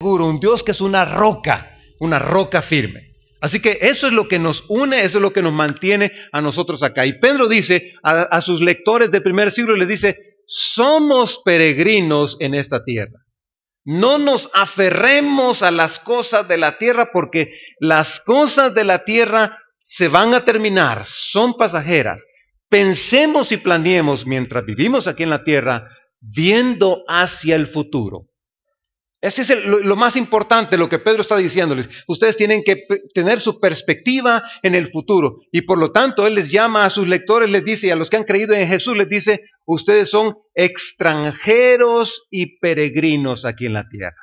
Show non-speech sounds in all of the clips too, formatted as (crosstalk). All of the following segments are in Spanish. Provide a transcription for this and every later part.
seguro, un Dios que es una roca, una roca firme. Así que eso es lo que nos une, eso es lo que nos mantiene a nosotros acá. Y Pedro dice a, a sus lectores del primer siglo, les dice, somos peregrinos en esta tierra. No nos aferremos a las cosas de la tierra porque las cosas de la tierra se van a terminar, son pasajeras. Pensemos y planeemos mientras vivimos aquí en la tierra viendo hacia el futuro. Ese es lo, más importante, lo que Pedro está diciéndoles. Ustedes tienen que tener su perspectiva en el futuro. Y por lo tanto, Él les llama a sus lectores, les dice, y a los que han creído en Jesús, les dice, ustedes son extranjeros y peregrinos aquí en la tierra.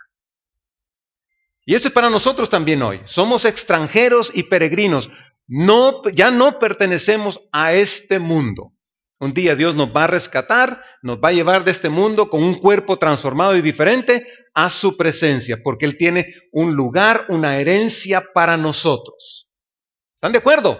Y esto es para nosotros también hoy. Somos extranjeros y peregrinos. No, ya no pertenecemos a este mundo. Un día Dios nos va a rescatar, nos va a llevar de este mundo con un cuerpo transformado y diferente a su presencia, porque Él tiene un lugar, una herencia para nosotros. ¿Están de acuerdo?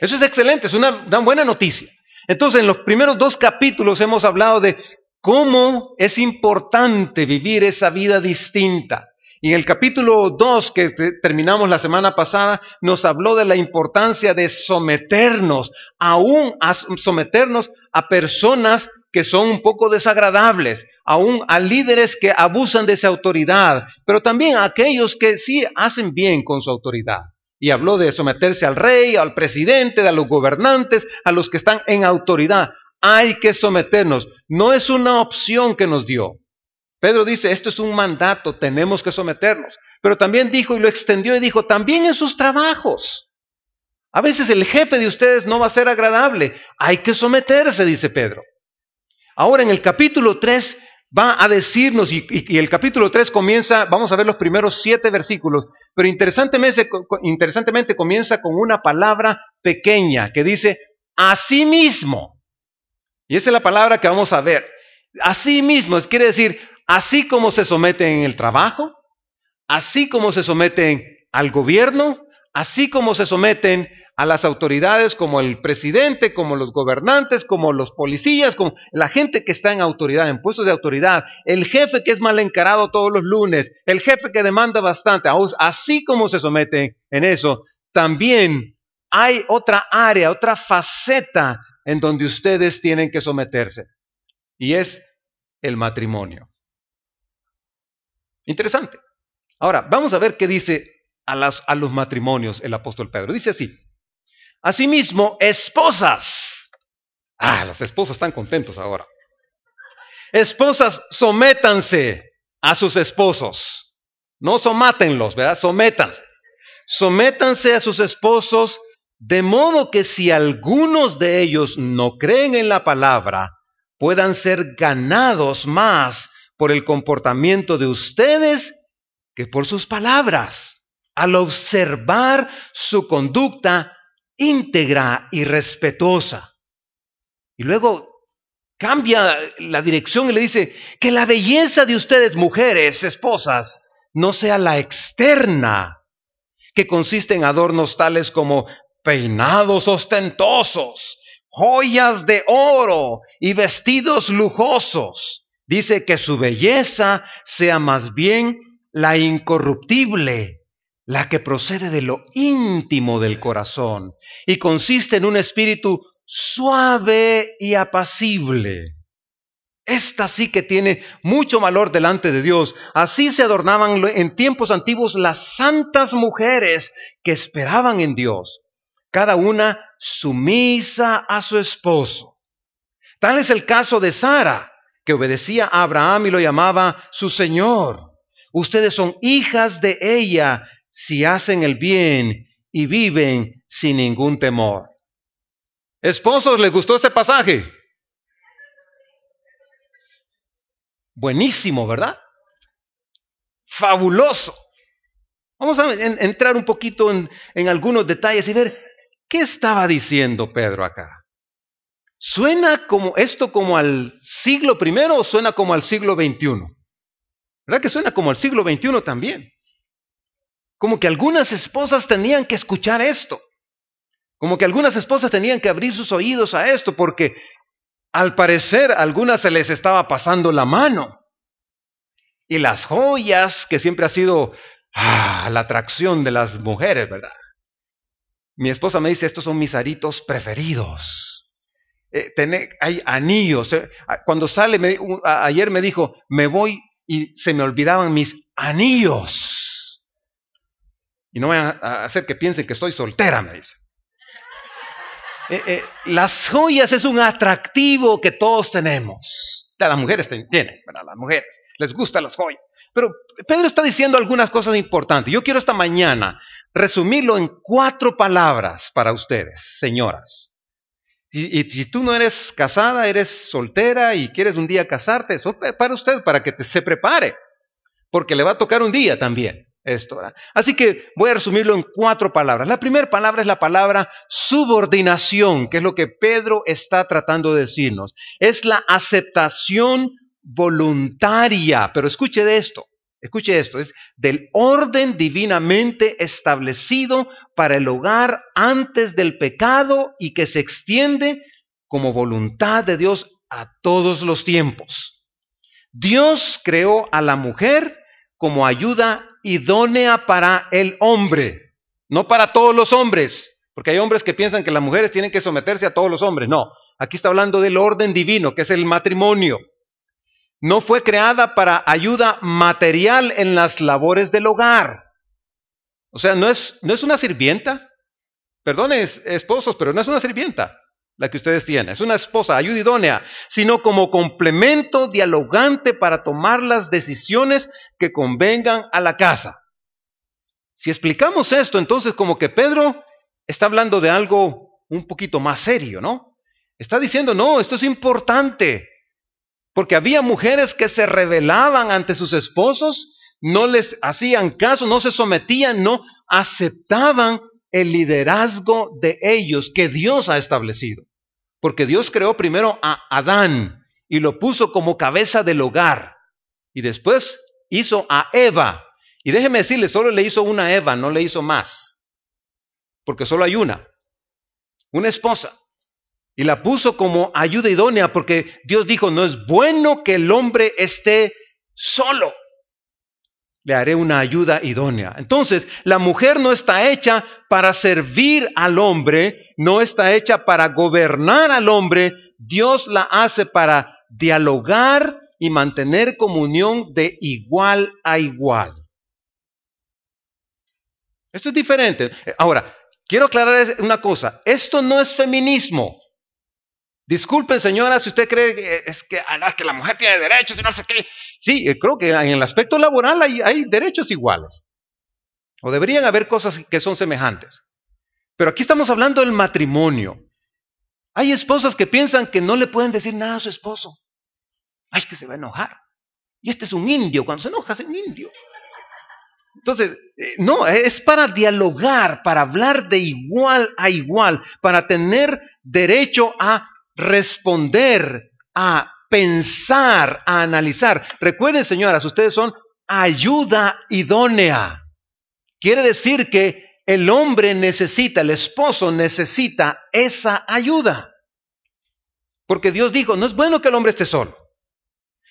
Eso es excelente, es una, buena noticia. Entonces, en los primeros dos capítulos hemos hablado de cómo es importante vivir esa vida distinta. Y en el capítulo 2 que terminamos la semana pasada, nos habló de la importancia de someternos, aún a someternos a personas que son un poco desagradables, aún a líderes que abusan de esa autoridad, pero también a aquellos que sí hacen bien con su autoridad. Y habló de someterse al rey, al presidente, a los gobernantes, a los que están en autoridad. Hay que someternos. No es una opción que nos dio. Pedro dice, esto es un mandato, tenemos que someternos. Pero también dijo y lo extendió y dijo, también en sus trabajos. A veces el jefe de ustedes no va a ser agradable. Hay que someterse, dice Pedro. Ahora en el capítulo 3 va a decirnos, y, el capítulo 3 comienza, vamos a ver los primeros siete versículos, pero interesantemente, comienza con una palabra pequeña que dice, asimismo. Y esa es la palabra que vamos a ver. Asimismo, quiere decir, Así como se someten en el trabajo, así como se someten al gobierno, así como se someten a las autoridades como el presidente, como los gobernantes, como los policías, como la gente que está en autoridad, en puestos de autoridad, el jefe que es mal encarado todos los lunes, el jefe que demanda bastante, así como se someten en eso, también hay otra área, otra faceta en donde ustedes tienen que someterse, y es el matrimonio. Interesante. Ahora, vamos a ver qué dice a, las, a los matrimonios el apóstol Pedro. Dice así, asimismo, esposas. Ah, los esposos están contentos ahora. Esposas, sométanse a sus esposos. No somátenlos, ¿verdad? Sométanse. Sométanse a sus esposos, de modo que si algunos de ellos no creen en la palabra, puedan ser ganados más por el comportamiento de ustedes que por sus palabras, al observar su conducta íntegra y respetuosa. Y luego cambia la dirección y le dice que la belleza de ustedes, mujeres, esposas, no sea la externa, que consiste en adornos tales como peinados ostentosos, joyas de oro y vestidos lujosos Dice que su belleza sea más bien la incorruptible, la que procede de lo íntimo del corazón y consiste en un espíritu suave y apacible. Esta sí que tiene mucho valor delante de Dios. Así se adornaban en tiempos antiguos las santas mujeres que esperaban en Dios, cada una sumisa a su esposo. Tal es el caso de Sara, que obedecía a Abraham y lo llamaba su Señor. Ustedes son hijas de ella si hacen el bien y viven sin ningún temor. Esposos, ¿les gustó este pasaje? Buenísimo, ¿verdad? Fabuloso. Vamos a entrar un poquito en, en algunos detalles y ver qué estaba diciendo Pedro acá. ¿Suena como esto como al siglo primero o suena como al siglo XXI? ¿Verdad que suena como al siglo XXI también? Como que algunas esposas tenían que escuchar esto. Como que algunas esposas tenían que abrir sus oídos a esto porque al parecer a algunas se les estaba pasando la mano. y las joyas, que siempre ha sido ah, la atracción de las mujeres, ¿verdad? Mi esposa me dice, estos son mis aritos preferidos. Eh, hay anillos. Eh, cuando sale, ayer me dijo, me voy y se me olvidaban mis anillos. Y no vayan a hacer que piensen que estoy soltera, me dice. Eh, las joyas es un atractivo que todos tenemos. Las mujeres tienen, ¿verdad? Las mujeres les gustan las joyas. Pero Pedro está diciendo algunas cosas importantes. Yo quiero esta mañana resumirlo en cuatro palabras para ustedes, señoras. Y, si tú no eres casada, eres soltera y quieres un día casarte, eso para usted, para que se prepare, porque le va a tocar un día también esto. Así que voy a resumirlo en cuatro palabras. La primera palabra es la palabra subordinación, que es lo que Pedro está tratando de decirnos. Es la aceptación voluntaria, pero escuche esto. Escuche esto, es del orden divinamente establecido para el hogar antes del pecado y que se extiende como voluntad de Dios a todos los tiempos. Dios creó a la mujer como ayuda idónea para el hombre, no para todos los hombres, porque hay hombres que piensan que las mujeres tienen que someterse a todos los hombres. No, aquí está hablando del orden divino, que es el matrimonio no fue creada para ayuda material en las labores del hogar. O sea, no es, no es una sirvienta. Perdone, esposos, pero no es una sirvienta la que ustedes tienen. Es una esposa, ayuda idónea, sino como complemento dialogante para tomar las decisiones que convengan a la casa. Si explicamos esto, entonces como que Pedro está hablando de algo un poquito más serio, ¿no? Está diciendo, no, esto es importante. Porque había mujeres que se rebelaban ante sus esposos, no les hacían caso, no se sometían, no aceptaban el liderazgo de ellos que Dios ha establecido. Porque Dios creó primero a Adán y lo puso como cabeza del hogar. Y después hizo a Eva. Y déjeme decirle, solo le hizo una Eva, no le hizo más. Porque solo hay una. Una esposa y la puso como ayuda idónea porque Dios dijo, no es bueno que el hombre esté solo. Le haré una ayuda idónea. Entonces, la mujer no está hecha para servir al hombre, no está hecha para gobernar al hombre. Dios la hace para dialogar y mantener comunión de igual a igual. Esto es diferente. Ahora, quiero aclarar una cosa. Esto no es feminismo. Disculpen, señora, si usted cree que, es que, ah, que la mujer tiene derechos y no sé qué. Sí, eh, creo que en el aspecto laboral hay, derechos iguales. O deberían haber cosas que son semejantes. Pero aquí estamos hablando del matrimonio. Hay esposas que piensan que no le pueden decir nada a su esposo. Ay, que se va a enojar. Y este es un indio. Cuando se enoja es un indio. Entonces, eh, no, es para dialogar, para hablar de igual a igual, para tener derecho a responder, a pensar, a analizar. Recuerden, señoras, ustedes son ayuda idónea. Quiere decir que el hombre necesita, el esposo necesita esa ayuda. Porque Dios dijo, no es bueno que el hombre esté solo.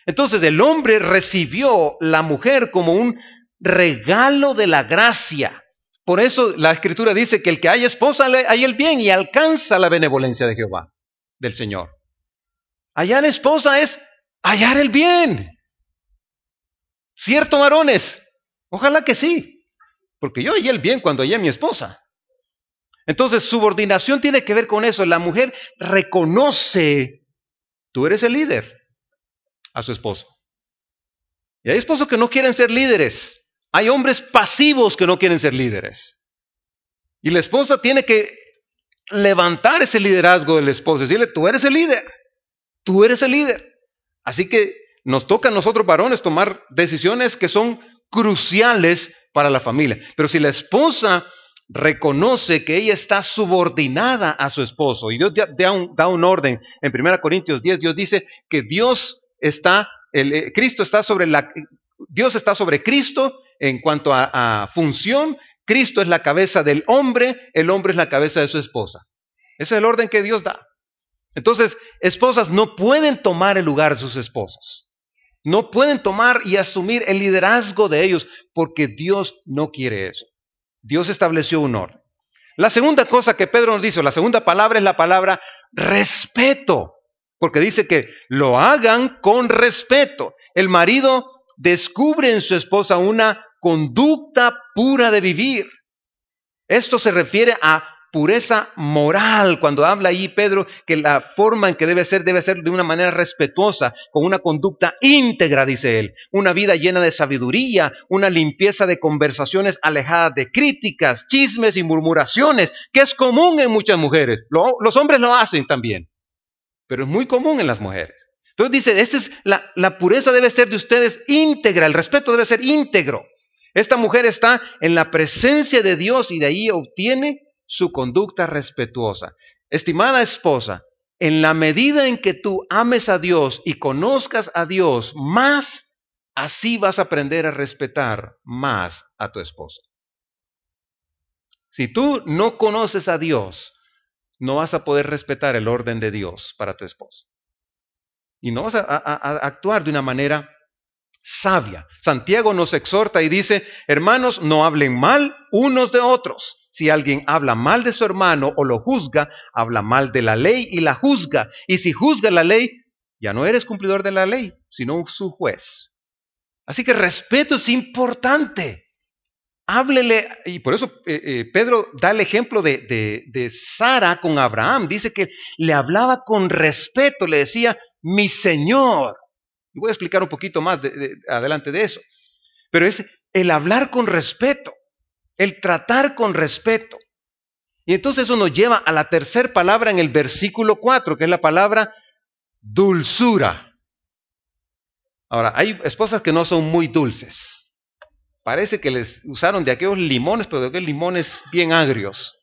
Entonces el hombre recibió la mujer como un regalo de la gracia. Por eso la escritura dice que el que hay esposa hay el bien y alcanza la benevolencia de Jehová del Señor. Hallar esposa es hallar el bien. ¿Cierto, varones? Ojalá que sí, porque yo hallé el bien cuando hallé a mi esposa. Entonces, subordinación tiene que ver con eso. La mujer reconoce, tú eres el líder, a su esposo. Y hay esposos que no quieren ser líderes. Hay hombres pasivos que no quieren ser líderes. Y la esposa tiene que levantar ese liderazgo del esposo, decirle, tú eres el líder, tú eres el líder. Así que nos toca a nosotros varones tomar decisiones que son cruciales para la familia. Pero si la esposa reconoce que ella está subordinada a su esposo, y Dios da un, orden, en 1 Corintios 10, Dios dice que Dios está, el, eh, Cristo está sobre la, Dios está sobre Cristo en cuanto a función Cristo es la cabeza del hombre, el hombre es la cabeza de su esposa. Ese es el orden que Dios da. Entonces, esposas no pueden tomar el lugar de sus esposos. No pueden tomar y asumir el liderazgo de ellos porque Dios no quiere eso. Dios estableció un orden. La segunda cosa que Pedro nos dice, la segunda palabra es la palabra respeto, porque dice que lo hagan con respeto. El marido descubre en su esposa una conducta pura de vivir. Esto se refiere a pureza moral, cuando habla ahí Pedro que la forma en que debe ser debe ser de una manera respetuosa, con una conducta íntegra, dice él, una vida llena de sabiduría, una limpieza de conversaciones alejadas de críticas, chismes y murmuraciones, que es común en muchas mujeres. los hombres lo hacen también, pero es muy común en las mujeres. Entonces dice, es la pureza debe ser de ustedes íntegra, el respeto debe ser íntegro. Esta mujer está en la presencia de Dios y de ahí obtiene su conducta respetuosa. Estimada esposa, en la medida en que tú ames a Dios y conozcas a Dios más, así vas a aprender a respetar más a tu esposa. Si tú no conoces a Dios, no vas a poder respetar el orden de Dios para tu esposa. Y no vas a, a actuar de una manera sabia. Santiago nos exhorta y dice, hermanos, no hablen mal unos de otros. Si alguien habla mal de su hermano o lo juzga, habla mal de la ley y la juzga. Y si juzga la ley, ya no eres cumplidor de la ley, sino su juez. Así que respeto es importante. Háblele, y por eso eh, eh, Pedro da el ejemplo de, de, Sara con Abraham. Dice que le hablaba con respeto, le decía, mi Señor. Y voy a explicar un poquito más adelante de eso. Pero es el hablar con respeto el tratar con respeto. Y entonces eso nos lleva a la tercera palabra en el versículo 4, que es la palabra dulzura. Ahora, hay esposas que no son muy dulces. Parece que les usaron de aquellos limones, pero de aquellos limones bien agrios.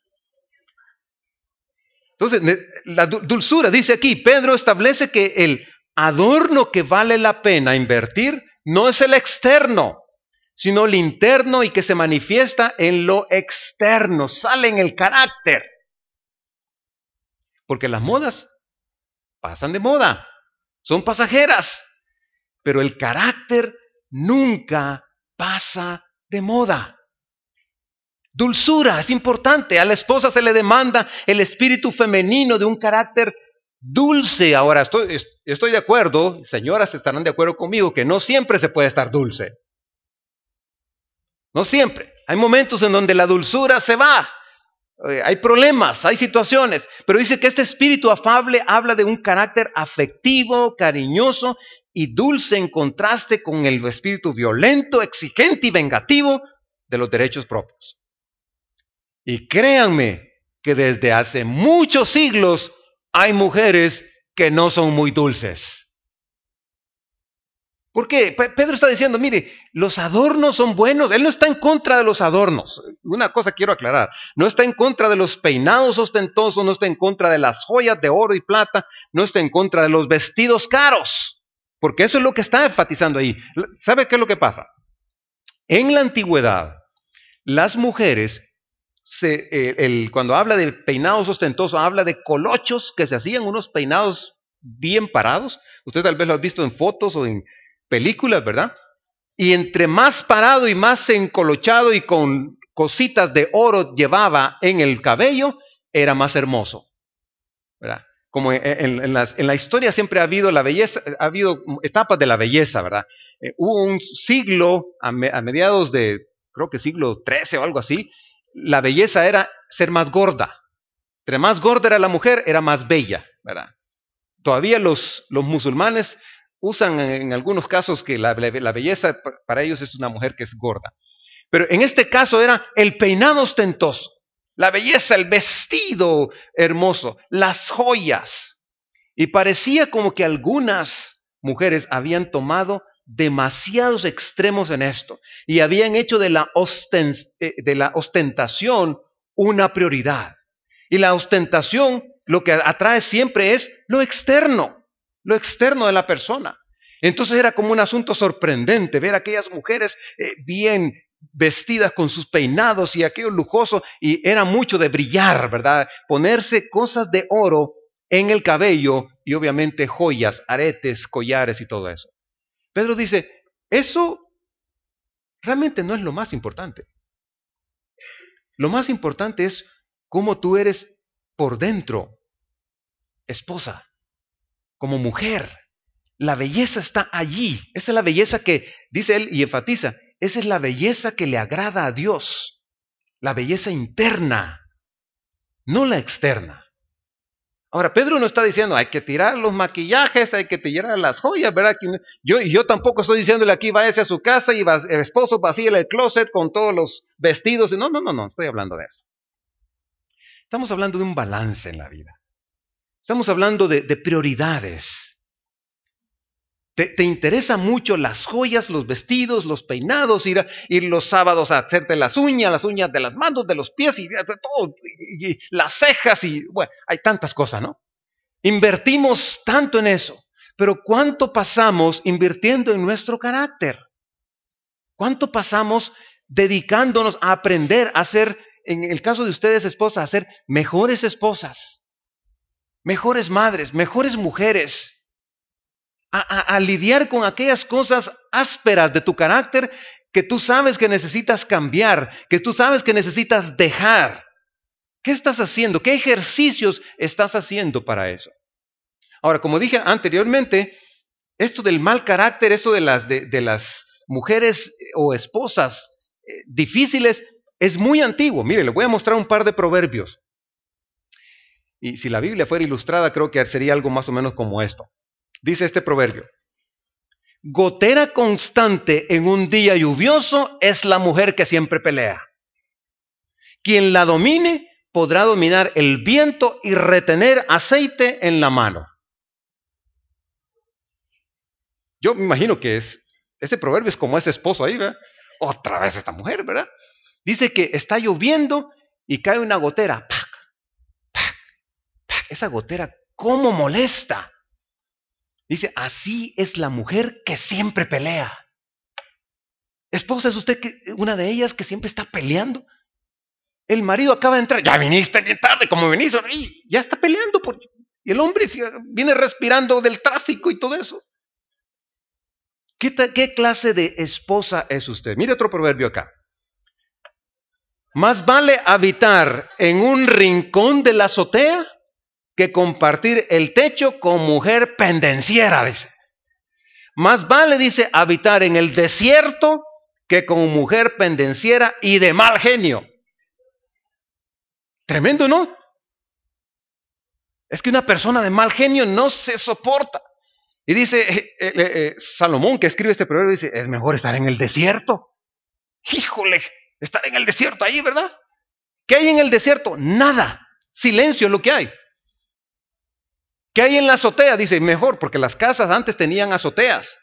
Entonces, la dulzura, dice aquí, Pedro establece que el adorno que vale la pena invertir no es el externo, sino el interno y que se manifiesta en lo externo, sale en el carácter. Porque las modas pasan de moda, son pasajeras, pero el carácter nunca pasa de moda. Dulzura es importante. A la esposa se le demanda el espíritu femenino de un carácter dulce. Ahora, estoy, estoy de acuerdo, señoras estarán de acuerdo conmigo, que no siempre se puede estar dulce. No siempre. Hay momentos en donde la dulzura se va. Eh, hay problemas, hay situaciones. Pero dice que este espíritu afable habla de un carácter afectivo, cariñoso y dulce en contraste con el espíritu violento, exigente y vengativo de los derechos propios. Y créanme que desde hace muchos siglos hay mujeres que no son muy dulces. ¿Por qué? Pedro está diciendo, mire, los adornos son buenos. Él no está en contra de los adornos. Una cosa quiero aclarar. No está en contra de los peinados ostentosos, no está en contra de las joyas de oro y plata, no está en contra de los vestidos caros. Porque eso es lo que está enfatizando ahí. ¿Sabe qué es lo que pasa? En la antigüedad, las mujeres, eh, cuando habla de peinados ostentosos, habla de colochos que se hacían, unos peinados bien parados. Usted tal vez lo ha visto en fotos o en, películas, ¿verdad? Y entre más parado y más encolochado y con cositas de oro llevaba en el cabello, era más hermoso. ¿verdad? Como en, la historia siempre ha habido la etapas de la belleza, ¿verdad? Eh, hubo un siglo, a, a, mediados de, creo que siglo XIII o algo así, la belleza era ser más gorda. Entre más gorda era la mujer, era más bella, ¿verdad? Todavía los, los musulmanes usan en algunos casos que la, belleza para ellos es una mujer que es gorda. Pero en este caso era el peinado ostentoso, la belleza, el vestido hermoso, las joyas. Y parecía como que algunas mujeres habían tomado demasiados extremos en esto y habían hecho de la, eh, de la ostentación una prioridad. Y la ostentación lo que atrae siempre es lo externo lo externo de la persona. Entonces era como un asunto sorprendente ver a aquellas mujeres eh, bien vestidas con sus peinados y aquello lujoso, y era mucho de brillar, ¿verdad? Ponerse cosas de oro en el cabello y obviamente joyas, aretes, collares y todo eso. Pedro dice, eso realmente no es lo más importante. Lo más importante es cómo tú eres por dentro, esposa, como mujer. La belleza está allí. Esa es la belleza que, dice él y enfatiza, esa es la belleza que le agrada a Dios. La belleza interna, no la externa. Ahora, Pedro no está diciendo hay que tirar los maquillajes, hay que tirar las joyas, ¿verdad? Yo, yo tampoco estoy diciéndole aquí váyase a su casa y el esposo vacíe el closet con todos los vestidos. No, no, no, no, estoy hablando de eso. Estamos hablando de un balance en la vida. Estamos hablando de, prioridades. Te, te interesan mucho las joyas, los vestidos, los peinados, ir, ir los sábados a hacerte las uñas, las uñas de las manos, de los pies y, todo, y las cejas y bueno, hay tantas cosas, ¿no? Invertimos tanto en eso, pero ¿cuánto pasamos invirtiendo en nuestro carácter? ¿Cuánto pasamos dedicándonos a aprender a ser en el caso de ustedes, esposas, a ser mejores esposas, mejores madres, mejores mujeres, a, lidiar con aquellas cosas ásperas de tu carácter que tú sabes que necesitas cambiar, que tú sabes que necesitas dejar. ¿Qué estás haciendo? ¿Qué ejercicios estás haciendo para eso? Ahora, como dije anteriormente, esto del mal carácter, esto de las, de, las mujeres o esposas eh, difíciles, es muy antiguo. Mire, le voy a mostrar un par de proverbios. Y si la Biblia fuera ilustrada, creo que sería algo más o menos como esto. Dice este proverbio. Gotera constante en un día lluvioso es la mujer que siempre pelea. Quien la domine podrá dominar el viento y retener aceite en la mano. Yo me imagino que es, este proverbio es como ese esposo ahí, ¿verdad? Otra vez esta mujer, ¿verdad? Dice que está lloviendo y cae una gotera. Esa gotera, ¿cómo molesta? Dice, así es la mujer que siempre pelea. Esposa, ¿es usted una de ellas que siempre está peleando? El marido acaba de entrar, ya viniste bien tarde, como viniste, ya está peleando. Por... Y el hombre viene respirando del tráfico y todo eso. ¿Qué, ¿Qué clase de esposa es usted? Mire otro proverbio acá. Más vale habitar en un rincón de la azotea que compartir el techo con mujer pendenciera, dice. Más vale, dice, habitar en el desierto que con mujer pendenciera y de mal genio. Tremendo, ¿no? Es que una persona de mal genio no se soporta. Y dice eh, eh, eh, Salomón, que escribe este proverbio, dice, es mejor estar en el desierto. Híjole, estar en el desierto ahí, ¿verdad? ¿Qué hay en el desierto? Nada. Silencio es lo que hay. ¿Qué hay en la azotea? Dice, mejor, porque las casas antes tenían azoteas.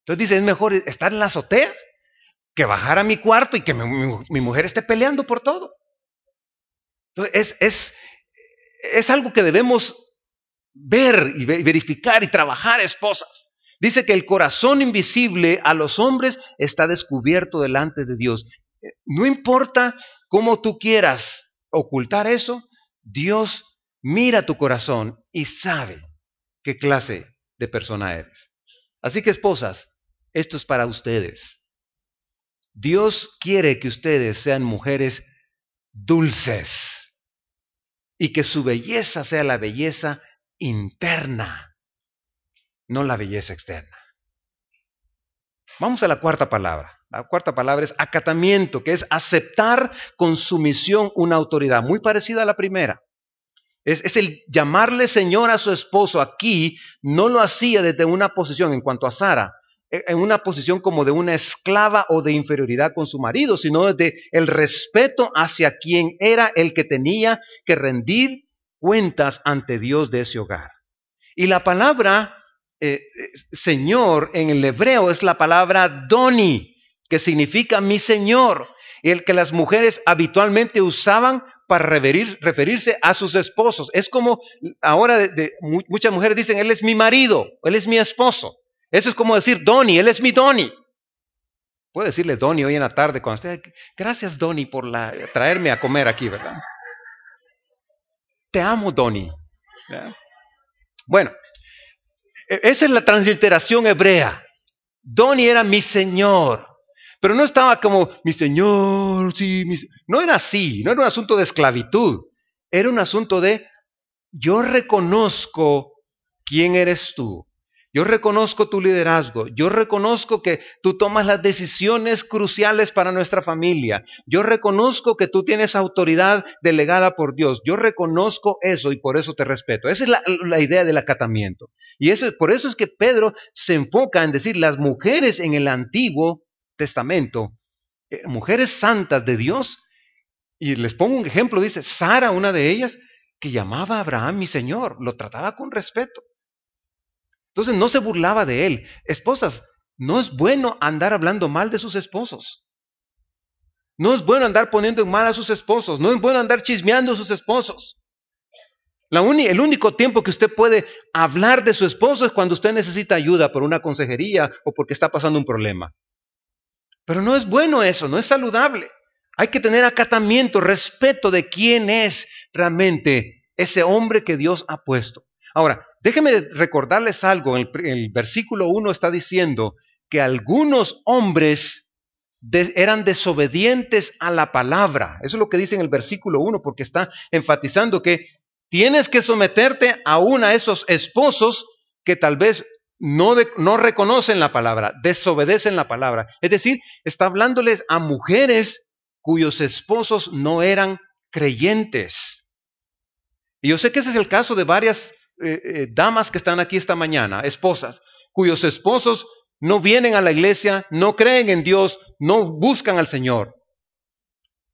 Entonces dice, es mejor estar en la azotea que bajar a mi cuarto y que mi, mujer esté peleando por todo. Entonces, es, es, es algo que debemos ver y verificar y trabajar, esposas. Dice que el corazón invisible a los hombres está descubierto delante de Dios. Eh, no importa cómo tú quieras ocultar eso, Dios mira tu corazón y sabe qué clase de persona eres. Así que esposas, esto es para ustedes. Dios quiere que ustedes sean mujeres dulces y que su belleza sea la belleza interna no la belleza externa. Vamos a la cuarta palabra. La cuarta palabra es acatamiento, que es aceptar con sumisión una autoridad, muy parecida a la primera. Es, el llamarle Señor a su esposo. Aquí no lo hacía desde una posición, en cuanto a Sara, e, en una posición como de una esclava o de inferioridad con su marido, sino desde el respeto hacia quien era el que tenía que rendir cuentas ante Dios de ese hogar. Y la palabra eh, Señor en el hebreo es la palabra doni, que significa mi Señor, el que las mujeres habitualmente usaban para referirse a sus esposos. Es como ahora muchas mujeres dicen, Él es mi marido, Él es mi esposo. Eso es como decir Doni, Él es mi Doni. Puede decirle Doni hoy en la tarde cuando esté, gracias Doni por traerme a comer aquí, ¿verdad? Te amo Doni. Bueno, E, esa es la transliteración hebrea. Doni era mi Señor. Pero no estaba como mi Señor, sí, no era así, no era un asunto de esclavitud, era un asunto de yo reconozco quién eres tú. Yo reconozco tu liderazgo. Yo reconozco que tú tomas las decisiones cruciales para nuestra familia. Yo reconozco que tú tienes autoridad delegada por Dios. Yo reconozco eso y por eso te respeto. Esa es la, idea del acatamiento. Y eso, por eso es que Pedro se enfoca en decir las mujeres en el Antiguo Testamento, eh, mujeres santas de Dios. Y les pongo un ejemplo, dice Sara, una de ellas, que llamaba a Abraham mi Señor, lo trataba con respeto. Entonces no se burlaba de él. Esposas, no es bueno andar hablando mal de sus esposos. No es bueno andar poniendo en mal a sus esposos. No es bueno andar chismeando a sus esposos. El único tiempo que usted puede hablar de su esposo es cuando usted necesita ayuda por una consejería o porque está pasando un problema. Pero no es bueno eso, no es saludable. Hay que tener acatamiento, respeto de quién es realmente ese hombre que Dios ha puesto. Ahora, déjenme recordarles algo. El, el versículo 1 está diciendo que algunos hombres eran desobedientes a la palabra. Eso es lo que dice en el versículo 1, porque está enfatizando que tienes que someterte aún a esos esposos que tal vez no, no reconocen la palabra, desobedecen la palabra. Es decir, está hablándoles a mujeres cuyos esposos no eran creyentes. Y yo sé que ese es el caso de varias eh, eh, damas que están aquí esta mañana, esposas, cuyos esposos no vienen a la iglesia, no creen en Dios, no buscan al Señor.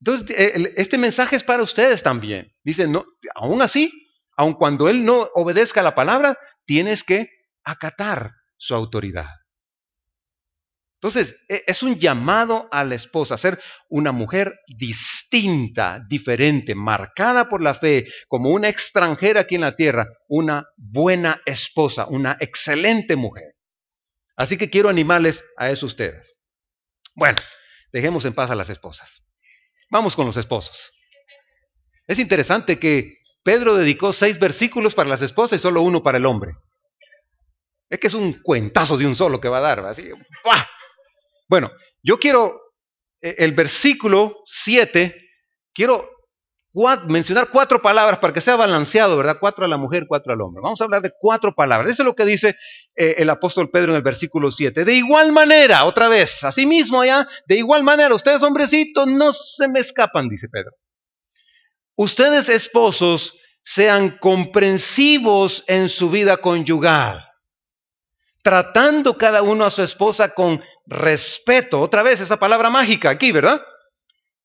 Entonces, eh, este mensaje es para ustedes también. Dicen, no, aún así, aun cuando Él no obedezca la palabra, tienes que acatar su autoridad. Entonces, e, es un llamado a la esposa a ser una mujer distinta, diferente, marcada por la fe, como una extranjera aquí en la tierra, una buena esposa, una excelente mujer. Así que quiero animarles a eso ustedes. Bueno, dejemos en paz a las esposas. Vamos con los esposos. Es interesante que Pedro dedicó seis versículos para las esposas y solo uno para el hombre. Es que es un cuentazo de un solo que va a dar. Así, bueno, yo quiero, eh, el versículo 7, quiero mencionar cuatro palabras para que sea balanceado, ¿verdad? Cuatro a la mujer, cuatro al hombre. Vamos a hablar de cuatro palabras. Eso es lo que dice eh, el apóstol Pedro en el versículo 7. De igual manera, otra vez, así mismo allá, de igual manera, ustedes hombrecitos no se me escapan, dice Pedro. Ustedes esposos sean comprensivos en su vida conyugal, tratando cada uno a su esposa con respeto, otra vez esa palabra mágica aquí, ¿verdad?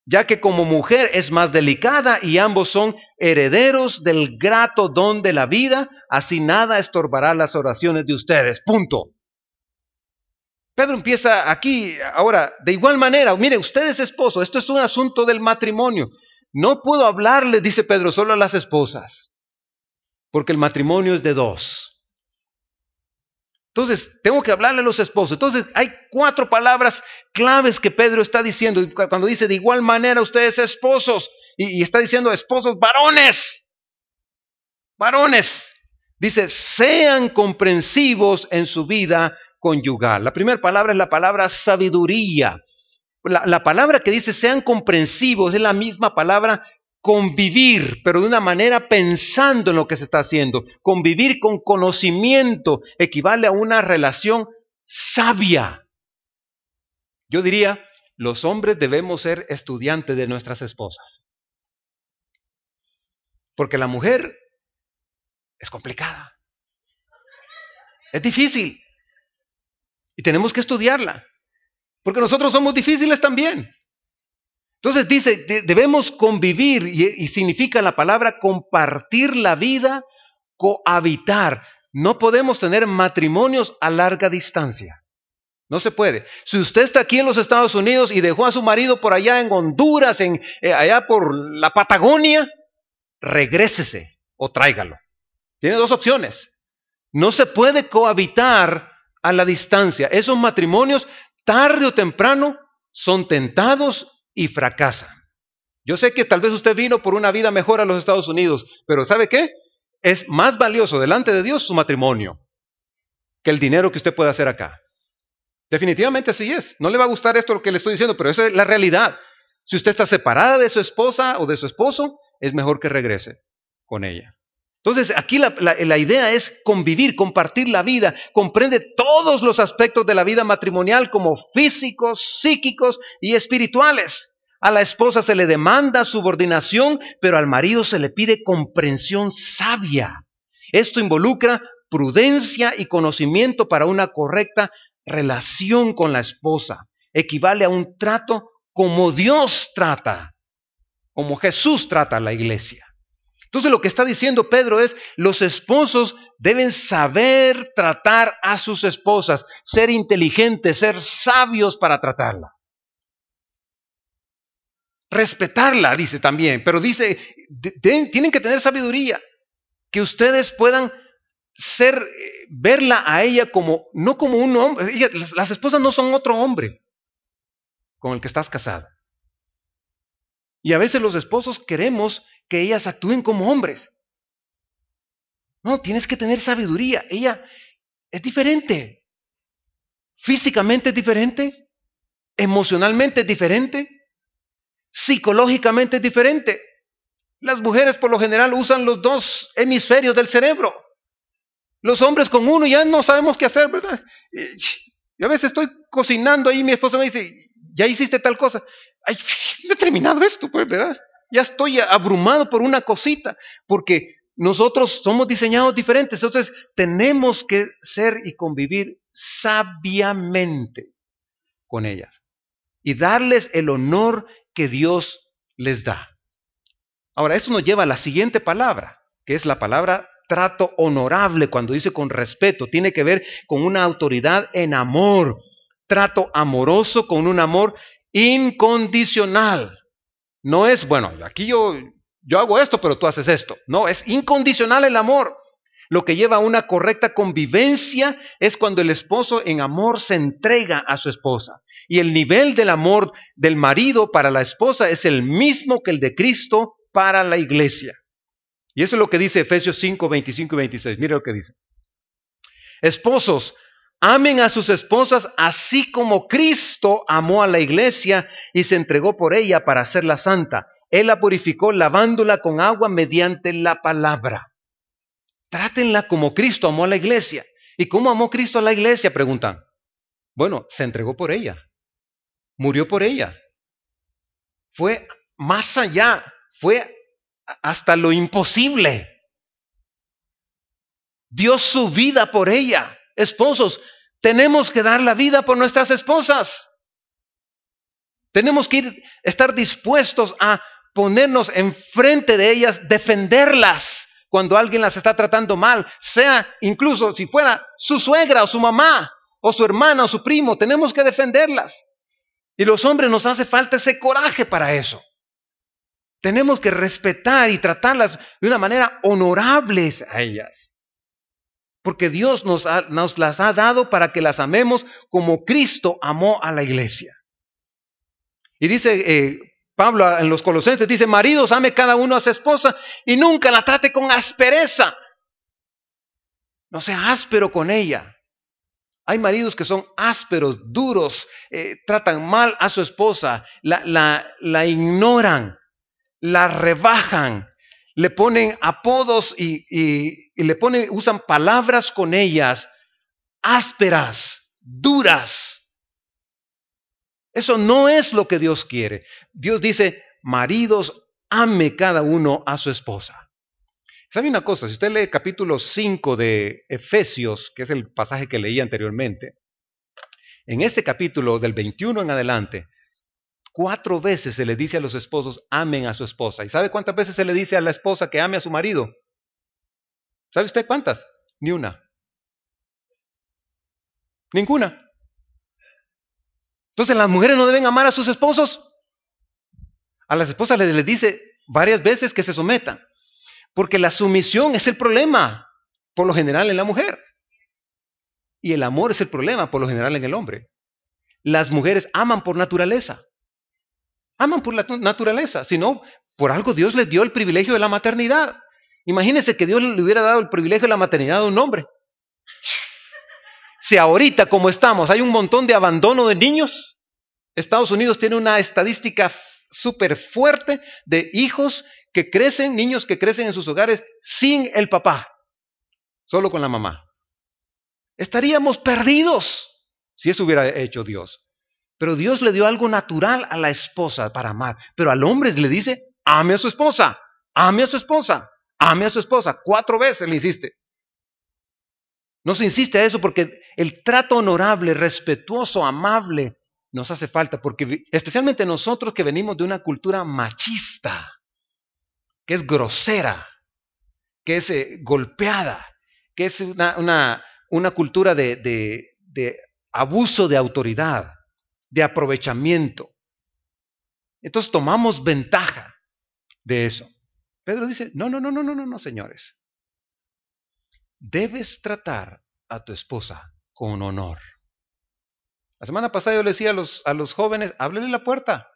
Ya que como mujer es más delicada y ambos son herederos del grato don de la vida, así nada estorbará las oraciones de ustedes. Punto. Pedro empieza aquí, ahora, de igual manera, mire, ustedes esposo, esto es un asunto del matrimonio. No puedo hablarle, dice Pedro, solo a las esposas, porque el matrimonio es de dos. Entonces, tengo que hablarle a los esposos. Entonces, hay cuatro palabras claves que Pedro está diciendo. Cuando dice de igual manera ustedes esposos, y, está diciendo esposos varones, varones, dice, sean comprensivos en su vida conyugal. La primera palabra es la palabra sabiduría. La, la, palabra que dice sean comprensivos es la misma palabra convivir, pero de una manera pensando en lo que se está haciendo. Convivir con conocimiento equivale a una relación sabia. Yo diría, los hombres debemos ser estudiantes de nuestras esposas. Porque la mujer es complicada. Es difícil. Y tenemos que estudiarla. Porque nosotros somos difíciles también. Entonces dice, debemos convivir y, significa la palabra compartir la vida, cohabitar. No podemos tener matrimonios a larga distancia. No se puede. Si usted está aquí en los Estados Unidos y dejó a su marido por allá en Honduras, en, eh, allá por la Patagonia, regrésese o tráigalo. Tiene dos opciones. No se puede cohabitar a la distancia. Esos matrimonios, tarde o temprano, son tentados y fracasa. Yo sé que tal vez usted vino por una vida mejor a los Estados Unidos, pero ¿sabe qué? Es más valioso delante de Dios su matrimonio. que el dinero que usted puede hacer acá. Definitivamente así es. No le va a gustar esto lo que le estoy diciendo, pero esa es la realidad. Si usted está separada de su esposa o de su esposo, es mejor que regrese con ella. Entonces, aquí la, idea es convivir, compartir la vida, comprende todos los aspectos de la vida matrimonial como físicos, psíquicos y espirituales. A la esposa se le demanda subordinación, pero al marido se le pide comprensión sabia. Esto involucra prudencia y conocimiento para una correcta relación con la esposa. Equivale a un trato como Dios trata, como Jesús trata a la iglesia. Entonces lo que está diciendo Pedro es, los esposos deben saber tratar a sus esposas, ser inteligentes, ser sabios para tratarla. Respetarla, dice también, pero dice, tienen que tener sabiduría, que ustedes puedan ser, eh, verla a ella como, no como un hombre, las esposas no son otro hombre con el que estás casado. Y a veces los esposos queremos que ellas actúen como hombres. No, tienes que tener sabiduría. Ella es diferente. Físicamente es diferente. Emocionalmente es diferente. Psicológicamente es diferente. Las mujeres por lo general usan los dos hemisferios del cerebro. Los hombres con uno ya no sabemos qué hacer, ¿verdad? Y a veces estoy cocinando ahí y mi esposa me dice, ya hiciste tal cosa. Ay, (laughs) no he terminado esto, pues, ¿verdad? Ya estoy abrumado por una cosita, porque nosotros somos diseñados diferentes, entonces tenemos que ser y convivir sabiamente con ellas y darles el honor que Dios les da. Ahora, esto nos lleva a la siguiente palabra, que es la palabra trato honorable, cuando dice con respeto, tiene que ver con una autoridad en amor, trato amoroso con un amor incondicional. No es, bueno, aquí yo, yo hago esto, pero tú haces esto. No, es incondicional el amor. Lo que lleva a una correcta convivencia es cuando el esposo en amor se entrega a su esposa. Y el nivel del amor del marido para la esposa es el mismo que el de Cristo para la iglesia. Y eso es lo que dice Efesios 5, 25 y 26. Mire lo que dice. Esposos, Amen a sus esposas así como Cristo amó a la iglesia y se entregó por ella para hacerla santa. Él la purificó lavándola con agua mediante la palabra. Trátenla como Cristo amó a la iglesia. ¿Y cómo amó Cristo a la iglesia? Preguntan. Bueno, se entregó por ella. Murió por ella. Fue más allá. Fue hasta lo imposible. Dio su vida por ella. Esposos, tenemos que dar la vida por nuestras esposas. Tenemos que ir, estar dispuestos a ponernos enfrente de ellas, defenderlas cuando alguien las está tratando mal, sea incluso si fuera su suegra o su mamá o su hermana o su primo, tenemos que defenderlas. Y los hombres nos hace falta ese coraje para eso. Tenemos que respetar y tratarlas de una manera honorable a ellas porque Dios nos, las ha dado para que las amemos como Cristo amó a la iglesia. Y dice eh, Pablo en los Colosenses, dice, maridos, ame cada uno a su esposa y nunca la trate con aspereza. No sea áspero con ella. Hay maridos que son ásperos, duros, eh, tratan mal a su esposa, la ignoran, la rebajan, le ponen apodos y, le ponen, usan palabras con ellas ásperas, duras. Eso no es lo que Dios quiere. Dios dice, maridos, ame cada uno a su esposa. ¿Sabe una cosa? Si usted lee capítulo 5 de Efesios, que es el pasaje que leí anteriormente, en este capítulo del 21 en adelante, Cuatro veces se le dice a los esposos, amen a su esposa. ¿Y sabe cuántas veces se le dice a la esposa que ame a su marido? ¿Sabe usted cuántas? Ni una. Ninguna. Entonces las mujeres no deben amar a sus esposos. A las esposas les, dice varias veces que se sometan. Porque la sumisión es el problema, por lo general, en la mujer. Y el amor es el problema, por lo general, en el hombre. Las mujeres aman por naturaleza. Aman por la naturaleza, sino por algo Dios les dio el privilegio de la maternidad. Imagínense que Dios le hubiera dado el privilegio de la maternidad a un hombre. si ahorita como estamos hay un montón de abandono de niños, Estados Unidos tiene una estadística súper fuerte de hijos que crecen, niños que crecen en sus hogares sin el papá, solo con la mamá. Estaríamos perdidos si eso hubiera hecho Dios. Pero Dios le dio algo natural a la esposa para amar. Pero al hombre le dice, ame a su esposa, ame a su esposa, ame a su esposa. Cuatro veces le insiste. No se insiste a eso porque el trato honorable, respetuoso, amable nos hace falta. Porque especialmente nosotros que venimos de una cultura machista, que es grosera, que es eh, golpeada, que es una, una, cultura de, de abuso de autoridad de aprovechamiento. Entonces tomamos ventaja de eso. Pedro dice, no, no, no, no, no, no, no, señores. Debes tratar a tu esposa con honor. La semana pasada yo le decía a los, a los jóvenes, háblenle la puerta.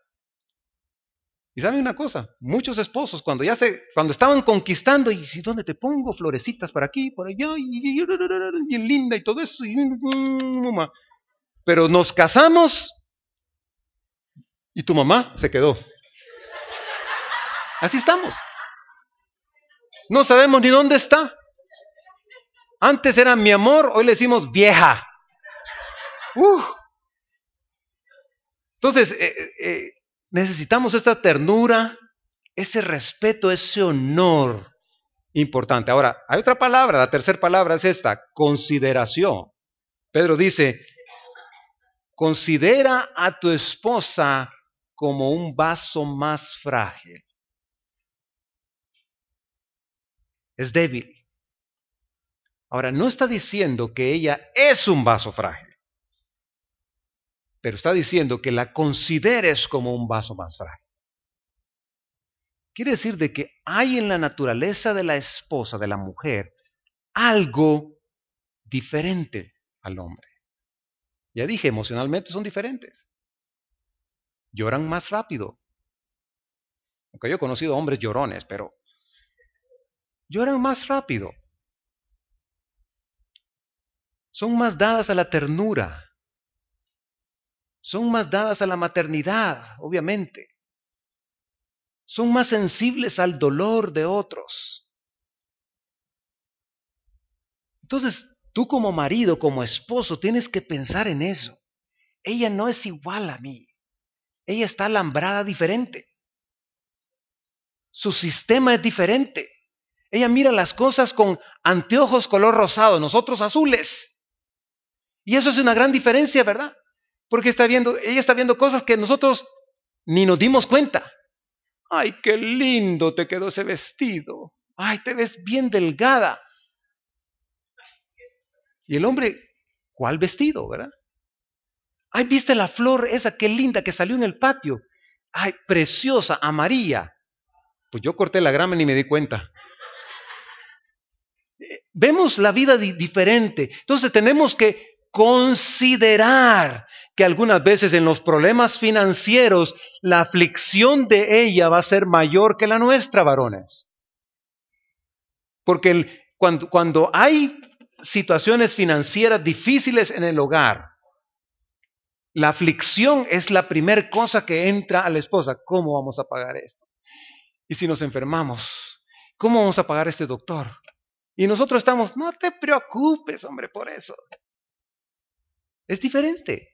Y saben una cosa, muchos esposos cuando ya se, cuando estaban conquistando, y dónde te pongo florecitas por aquí, por allá, y, y linda y todo eso, pero nos casamos y tu mamá se quedó. Así estamos. No sabemos ni dónde está. Antes era mi amor, hoy le decimos vieja. Entonces, eh, eh, eh, necesitamos esta ternura, ese respeto, ese honor importante. Ahora, hay otra palabra, la tercera palabra es esta, consideración. Pedro dice, considera a tu esposa como un vaso más frágil. Es débil. Ahora, no está diciendo que ella es un vaso frágil, pero está diciendo que la consideres como un vaso más frágil. Quiere decir de que hay en la naturaleza de la esposa, de la mujer, algo diferente al hombre. Ya dije, emocionalmente son diferentes lloran más rápido. Aunque yo he conocido hombres llorones, pero lloran más rápido. Son más dadas a la ternura. Son más dadas a la maternidad, obviamente. Son más sensibles al dolor de otros. Entonces, tú como marido, como esposo, tienes que pensar en eso. Ella no es igual a mí. Ella está alambrada diferente. Su sistema es diferente. Ella mira las cosas con anteojos color rosado, nosotros azules. Y eso es una gran diferencia, ¿verdad? Porque está viendo, ella está viendo cosas que nosotros ni nos dimos cuenta. Ay, qué lindo te quedó ese vestido. Ay, te ves bien delgada. Y el hombre, ¿cuál vestido, verdad? Ay, ¿viste la flor esa qué linda que salió en el patio? Ay, preciosa, amarilla. Pues yo corté la grama y ni me di cuenta. Eh, vemos la vida diferente. Entonces tenemos que considerar que algunas veces en los problemas financieros la aflicción de ella va a ser mayor que la nuestra, varones. Porque cuando, cuando hay situaciones financieras difíciles en el hogar, la aflicción es la primera cosa que entra a la esposa. ¿Cómo vamos a pagar esto? Y si nos enfermamos, ¿cómo vamos a pagar este doctor? Y nosotros estamos, no te preocupes, hombre, por eso. Es diferente.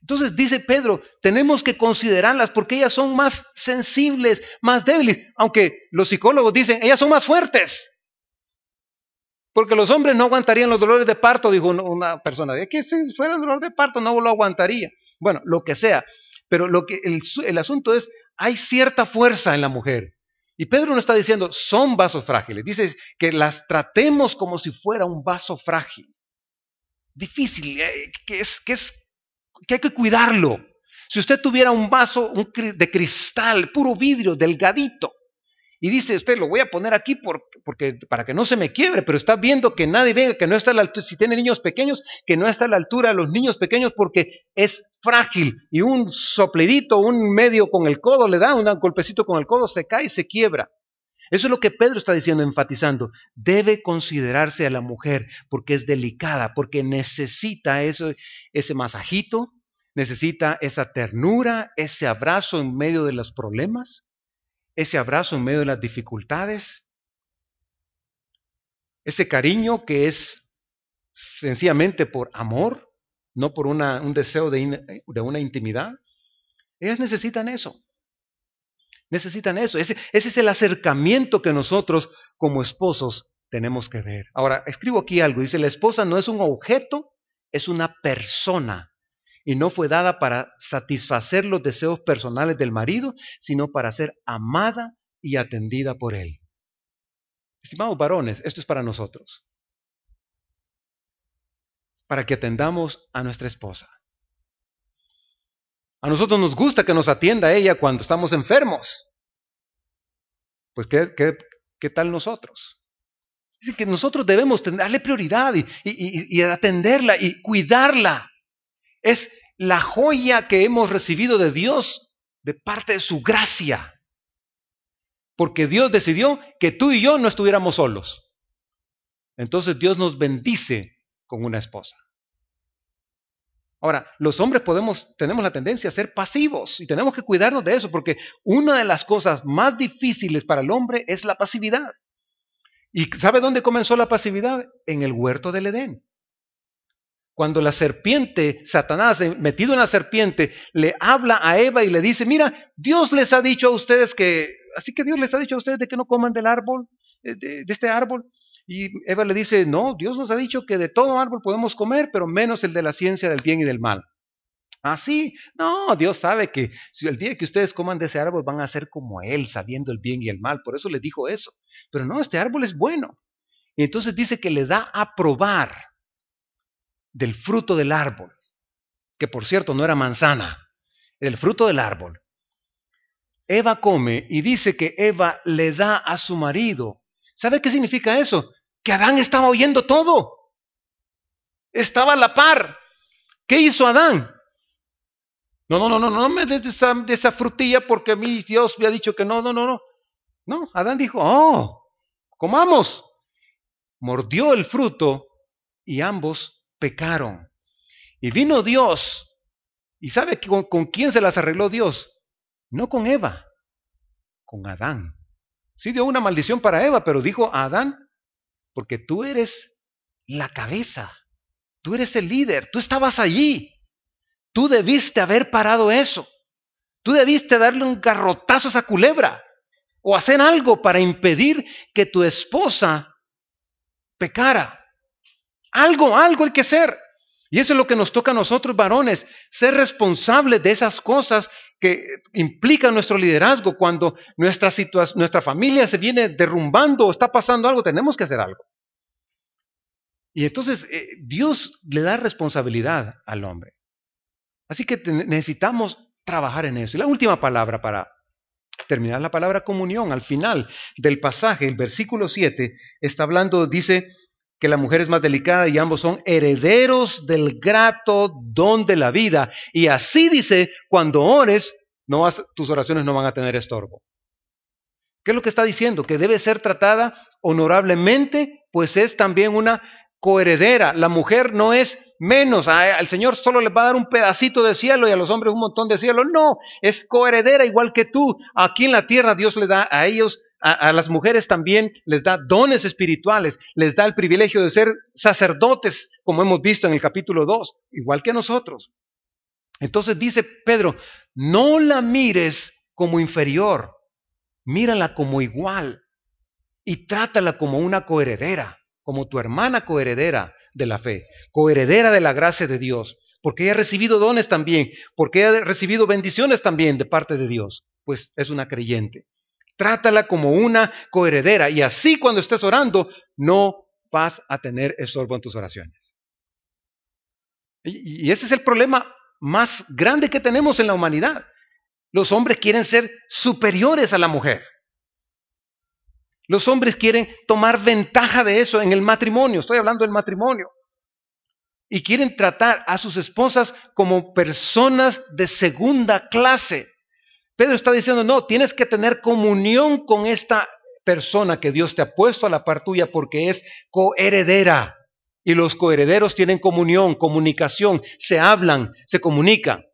Entonces dice Pedro, tenemos que considerarlas porque ellas son más sensibles, más débiles, aunque los psicólogos dicen, ellas son más fuertes. Porque los hombres no aguantarían los dolores de parto, dijo una persona. De que si fuera dolor de parto no lo aguantaría. Bueno, lo que sea. Pero lo que el, el asunto es, hay cierta fuerza en la mujer. Y Pedro no está diciendo, son vasos frágiles. Dice que las tratemos como si fuera un vaso frágil. Difícil, eh, es, que, es, que hay que cuidarlo. Si usted tuviera un vaso de cristal, puro vidrio, delgadito, y dice usted, lo voy a poner aquí porque, para que no se me quiebre, pero está viendo que nadie venga, que no está a la altura, si tiene niños pequeños, que no está a la altura de los niños pequeños porque es frágil y un soplidito, un medio con el codo le da, un golpecito con el codo, se cae y se quiebra. Eso es lo que Pedro está diciendo, enfatizando. Debe considerarse a la mujer porque es delicada, porque necesita eso, ese masajito, necesita esa ternura, ese abrazo en medio de los problemas, ese abrazo en medio de las dificultades, ese cariño que es sencillamente por amor, no por un deseo de, de una intimidad. Ellas necesitan eso. Necesitan eso. Ese, ese, es el acercamiento que nosotros como esposos tenemos que ver. Ahora, escribo aquí algo. Dice, la esposa no es un objeto, es una persona. Y no fue dada para satisfacer los deseos personales del marido, sino para ser amada y atendida por él. Estimados varones, esto es para nosotros. Para que atendamos a nuestra esposa. A nosotros nos gusta que nos atienda ella cuando estamos enfermos. Pues, ¿qué, qué, tal nosotros? Dice que nosotros debemos darle prioridad y, y atenderla y cuidarla. Es la joya que hemos recibido de Dios de parte de su gracia. Porque Dios decidió que tú y yo no estuviéramos solos. Entonces Dios nos bendice con una esposa. Ahora, los hombres podemos, tenemos la tendencia a ser pasivos y tenemos que cuidarnos de eso porque una de las cosas más difíciles para el hombre es la pasividad. ¿Y sabe dónde comenzó la pasividad? En el huerto del Edén. Cuando la serpiente, Satanás, eh, metido en la serpiente, le habla a Eva y le dice, mira, Dios les ha dicho a ustedes que, así que Dios les ha dicho a ustedes de que no coman del árbol, eh, de este árbol. Y Eva le dice, no, Dios nos ha dicho que de todo árbol podemos comer, pero menos el de la ciencia del bien y del mal. Ah, sí, no, Dios sabe que el día que ustedes coman de ese árbol van a ser como Él, sabiendo el bien y el mal. Por eso les dijo eso. Pero no, este árbol es bueno. Y entonces dice que le da a probar del fruto del árbol, que por cierto no era manzana, el fruto del árbol. Eva come y dice que Eva le da a su marido ¿Sabe qué significa eso? Que Adán estaba oyendo todo. Estaba a la par. ¿Qué hizo Adán? No, no, no, no, no me des de esa, de esa frutilla porque a mí Dios me ha dicho que no, no, no, no. No, Adán dijo, oh, comamos. Mordió el fruto y ambos pecaron. Y vino Dios. ¿Y sabe con, con quién se las arregló Dios? No con Eva, con Adán. Sí dio una maldición para Eva, pero dijo a Adán, porque tú eres la cabeza, tú eres el líder, tú estabas allí, tú debiste haber parado eso, tú debiste darle un garrotazo a esa culebra o hacer algo para impedir que tu esposa pecara. Algo, algo hay que hacer. Y eso es lo que nos toca a nosotros varones, ser responsables de esas cosas que implica nuestro liderazgo. Cuando nuestra, nuestra familia se viene derrumbando o está pasando algo, tenemos que hacer algo. Y entonces eh, Dios le da responsabilidad al hombre. Así que necesitamos trabajar en eso. Y la última palabra para terminar, la palabra comunión. Al final del pasaje, el versículo 7, está hablando, dice que la mujer es más delicada y ambos son herederos del grato don de la vida. Y así dice, cuando ores, no tus oraciones no van a tener estorbo. ¿Qué es lo que está diciendo? Que debe ser tratada honorablemente, pues es también una coheredera. La mujer no es menos, al Señor solo le va a dar un pedacito de cielo y a los hombres un montón de cielo. No, es coheredera igual que tú. Aquí en la tierra Dios le da a ellos a, las mujeres también les da dones espirituales, les da el privilegio de ser sacerdotes, como hemos visto en el capítulo 2, igual que nosotros. Entonces dice Pedro, no la mires como inferior, mírala como igual y trátala como una coheredera, como tu hermana coheredera de la fe, coheredera de la gracia de Dios, porque ella ha recibido dones también, porque ha recibido bendiciones también de parte de Dios, pues es una creyente. Trátala como una coheredera y así cuando estés orando no vas a tener estorbo en tus oraciones. Y, ese es el problema más grande que tenemos en la humanidad. Los hombres quieren ser superiores a la mujer. Los hombres quieren tomar ventaja de eso en el matrimonio. Estoy hablando del matrimonio. Y quieren tratar a sus esposas como personas de segunda clase. Pedro está diciendo, no, tienes que tener comunión con esta persona que Dios te ha puesto a la par tuya porque es coheredera. Y los coherederos tienen comunión, comunicación, se hablan, se comunican.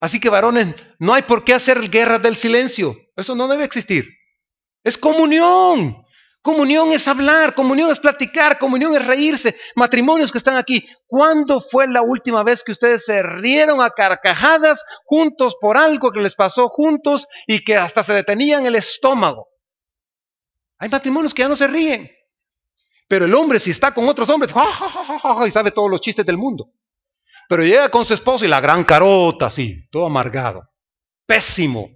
Así que varones, no hay por qué hacer guerras del silencio. Eso no debe existir. Es comunión. Comunión es hablar, comunión es platicar, comunión es reírse. Matrimonios que están aquí, ¿cuándo fue la última vez que ustedes se rieron a carcajadas juntos por algo que les pasó juntos y que hasta se detenían el estómago? Hay matrimonios que ya no se ríen. Pero el hombre, si está con otros hombres, y sabe todos los chistes del mundo. Pero llega con su esposo y la gran carota, así, todo amargado. Pésimo.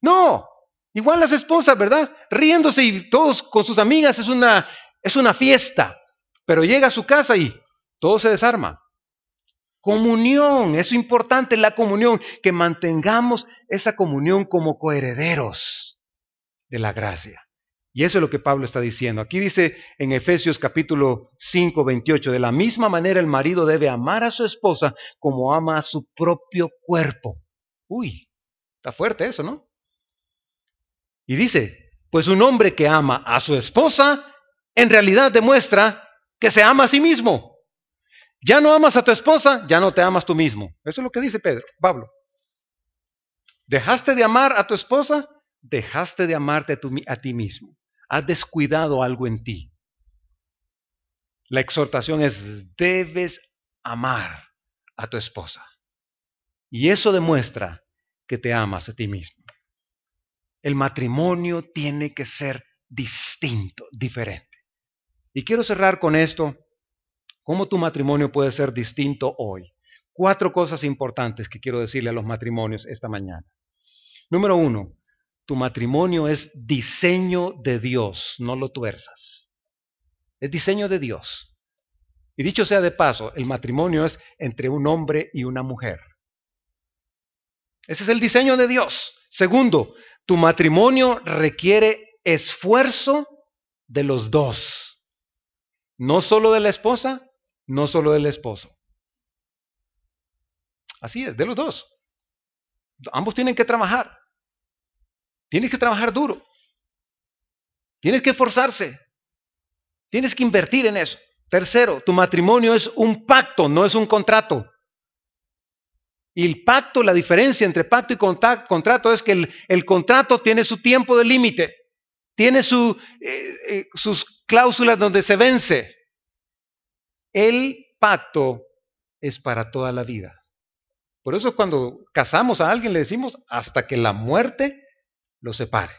No, igual las esposas, ¿verdad? Riéndose y todos con sus amigas es una, es una fiesta. Pero llega a su casa y todo se desarma. Comunión, es importante la comunión, que mantengamos esa comunión como coherederos de la gracia. Y eso es lo que Pablo está diciendo. Aquí dice en Efesios capítulo 5, 28, de la misma manera el marido debe amar a su esposa como ama a su propio cuerpo. Uy, está fuerte eso, ¿no? Y dice, pues un hombre que ama a su esposa en realidad demuestra que se ama a sí mismo. Ya no amas a tu esposa, ya no te amas tú mismo. Eso es lo que dice Pedro, Pablo. ¿Dejaste de amar a tu esposa? Dejaste de amarte a ti mismo has descuidado algo en ti. La exhortación es, debes amar a tu esposa. Y eso demuestra que te amas a ti mismo. El matrimonio tiene que ser distinto, diferente. Y quiero cerrar con esto. ¿Cómo tu matrimonio puede ser distinto hoy? Cuatro cosas importantes que quiero decirle a los matrimonios esta mañana. Número uno, tu matrimonio es diseño de Dios, no lo tuerzas. Es diseño de Dios. Y dicho sea de paso, el matrimonio es entre un hombre y una mujer. Ese es el diseño de Dios. Segundo, tu matrimonio requiere esfuerzo de los dos. No solo de la esposa, no solo del esposo. Así es, de los dos. Ambos tienen que trabajar. Tienes que trabajar duro. Tienes que esforzarse. Tienes que invertir en eso. Tercero, tu matrimonio es un pacto, no es un contrato. Y el pacto, la diferencia entre pacto y contrato es que el, contrato tiene su tiempo de límite, tiene eh, eh, sus cláusulas donde se vence. El pacto es para toda la vida. Por eso cuando casamos a alguien le decimos hasta que la muerte lo separe.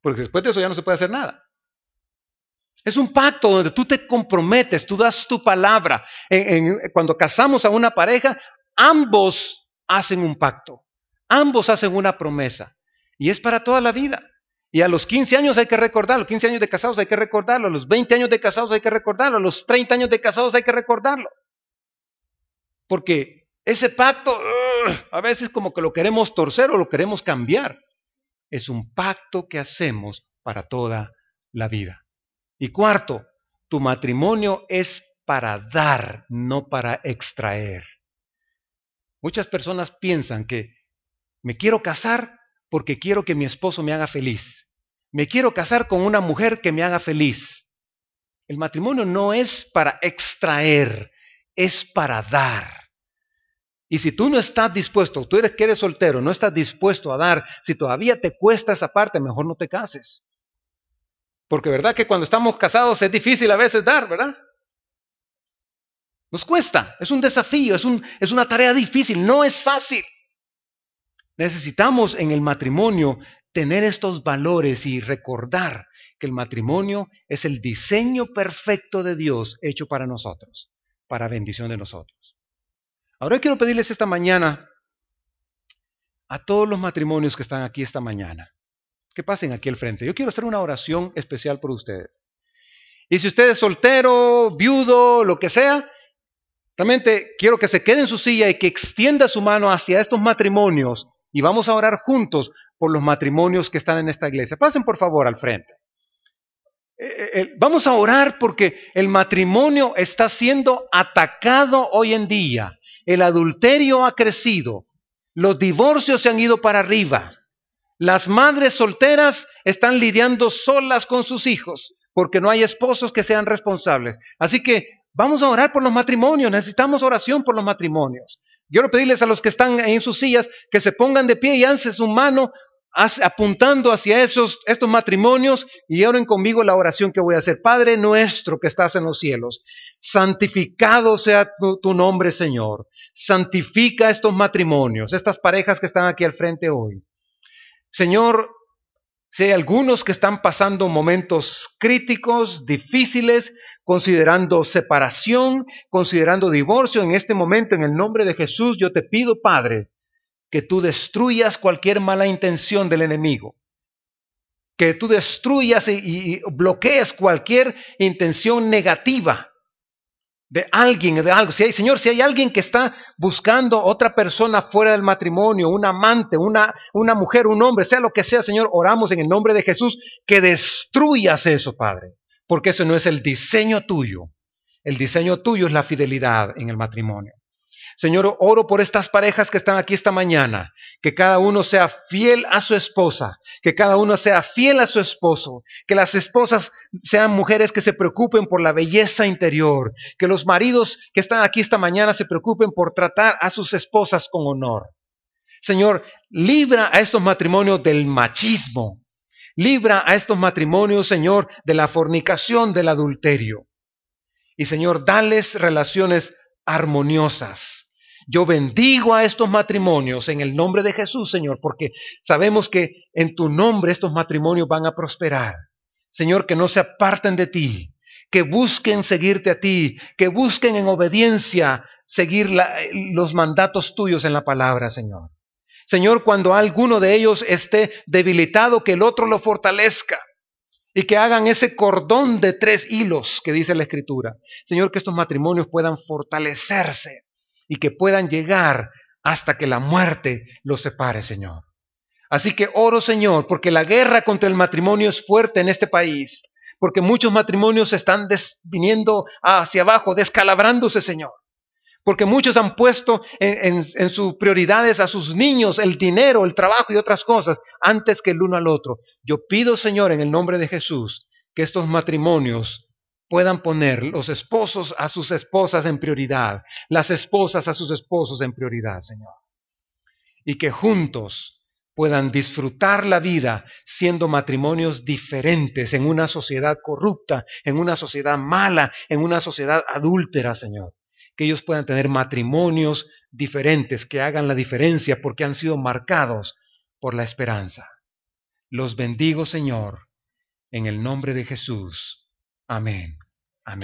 Porque después de eso ya no se puede hacer nada. Es un pacto donde tú te comprometes, tú das tu palabra. cuando casamos a una pareja, ambos hacen un pacto, ambos hacen una promesa. Y es para toda la vida. Y a los 15 años hay que recordarlo, 15 años de casados hay que recordarlo, a los 20 años de casados hay que recordarlo, a los 30 años de casados hay que recordarlo. Porque ese pacto a veces como que lo queremos torcer o lo queremos cambiar es un pacto que hacemos para toda la vida. Y cuarto, tu matrimonio es para dar, no para extraer. Muchas personas piensan que me quiero casar porque quiero que mi esposo me haga feliz. Me quiero casar con una mujer que me haga feliz. El matrimonio no es para extraer, es para dar. Y si tú no estás dispuesto, tú eres que eres soltero, no estás dispuesto a dar, si todavía te cuesta esa parte, mejor no te cases. Porque verdad que cuando estamos casados es difícil a veces dar, ¿verdad? Nos cuesta, es un desafío, es, un, es una tarea difícil, no es fácil. Necesitamos en el matrimonio tener estos valores y recordar que el matrimonio es el diseño perfecto de Dios hecho para nosotros, para bendición de nosotros. Ahora quiero pedirles esta mañana a todos los matrimonios que están aquí esta mañana, que pasen aquí al frente. Yo quiero hacer una oración especial por ustedes. Y si usted es soltero, viudo, lo que sea, realmente quiero que se quede en su silla y que extienda su mano hacia estos matrimonios y vamos a orar juntos por los matrimonios que están en esta iglesia. Pasen por favor al frente. Eh, eh, vamos a orar porque el matrimonio está siendo atacado hoy en día el adulterio ha crecido, los divorcios se han ido para arriba, Las madres solteras están lidiando solas con sus hijos porque no hay esposos que sean responsables. Así que vamos a orar por los matrimonios, necesitamos oración por los matrimonios. Quiero pedirles a los que están en sus sillas que se pongan de pie y alcen su mano apuntando hacia esos, estos matrimonios y oren conmigo la oración que voy a hacer. Padre nuestro que estás en los cielos, santificado sea tu, tu nombre, Señor. Santifica estos matrimonios, estas parejas que están aquí al frente hoy. Señor, hay algunos que están pasando momentos críticos, difíciles, considerando separación, considerando divorcio, en este momento, en el nombre de Jesús, yo te pido, Padre, que tú destruyas cualquier mala intención del enemigo, que tú destruyas y, bloquees cualquier intención negativa de alguien, de algo. Si hay, Señor, si hay alguien que está buscando otra persona fuera del matrimonio, un amante, una, una mujer, un hombre, sea lo que sea, Señor, oramos en el nombre de Jesús, que destruyas eso, Padre, porque eso no es el diseño tuyo. El diseño tuyo es la fidelidad en el matrimonio. Señor, oro por estas parejas que están aquí esta mañana, que cada uno sea fiel a su esposa, que cada uno sea fiel a su esposo, que las esposas sean mujeres que se preocupen por la belleza interior, que los maridos que están aquí esta mañana se preocupen por tratar a sus esposas con honor. Señor, libra a estos matrimonios del machismo, libra a estos matrimonios, Señor, de la fornicación, del adulterio. Y Señor, dales relaciones armoniosas yo bendigo a estos matrimonios en el nombre de Jesús, Señor, porque sabemos que en tu nombre estos matrimonios van a prosperar. Señor, que no se aparten de ti, que busquen seguirte a ti, que busquen en obediencia seguir los mandatos tuyos en la palabra, Señor. Señor, cuando alguno de ellos esté debilitado, que el otro lo fortalezca y que hagan ese cordón de tres hilos que dice la Escritura. Señor, que estos matrimonios puedan fortalecerse y que puedan llegar hasta que la muerte los separe, Señor. Así que oro, Señor, porque la guerra contra el matrimonio es fuerte en este país, porque muchos matrimonios están viniendo hacia abajo, descalabrándose, Señor. Porque muchos han puesto en, en sus prioridades a sus niños, el dinero, el trabajo y otras cosas, antes que el uno al otro. Yo pido, Señor, en el nombre de Jesús, que estos matrimonios puedan poner los esposos a sus esposas en prioridad, las esposas a sus esposos en prioridad, Señor. Y que juntos puedan disfrutar la vida siendo matrimonios diferentes en una sociedad corrupta, en una sociedad mala, en una sociedad adúltera, Señor. Que ellos puedan tener matrimonios diferentes, que hagan la diferencia porque han sido marcados por la esperanza. Los bendigo, Señor, en el nombre de Jesús. Amén.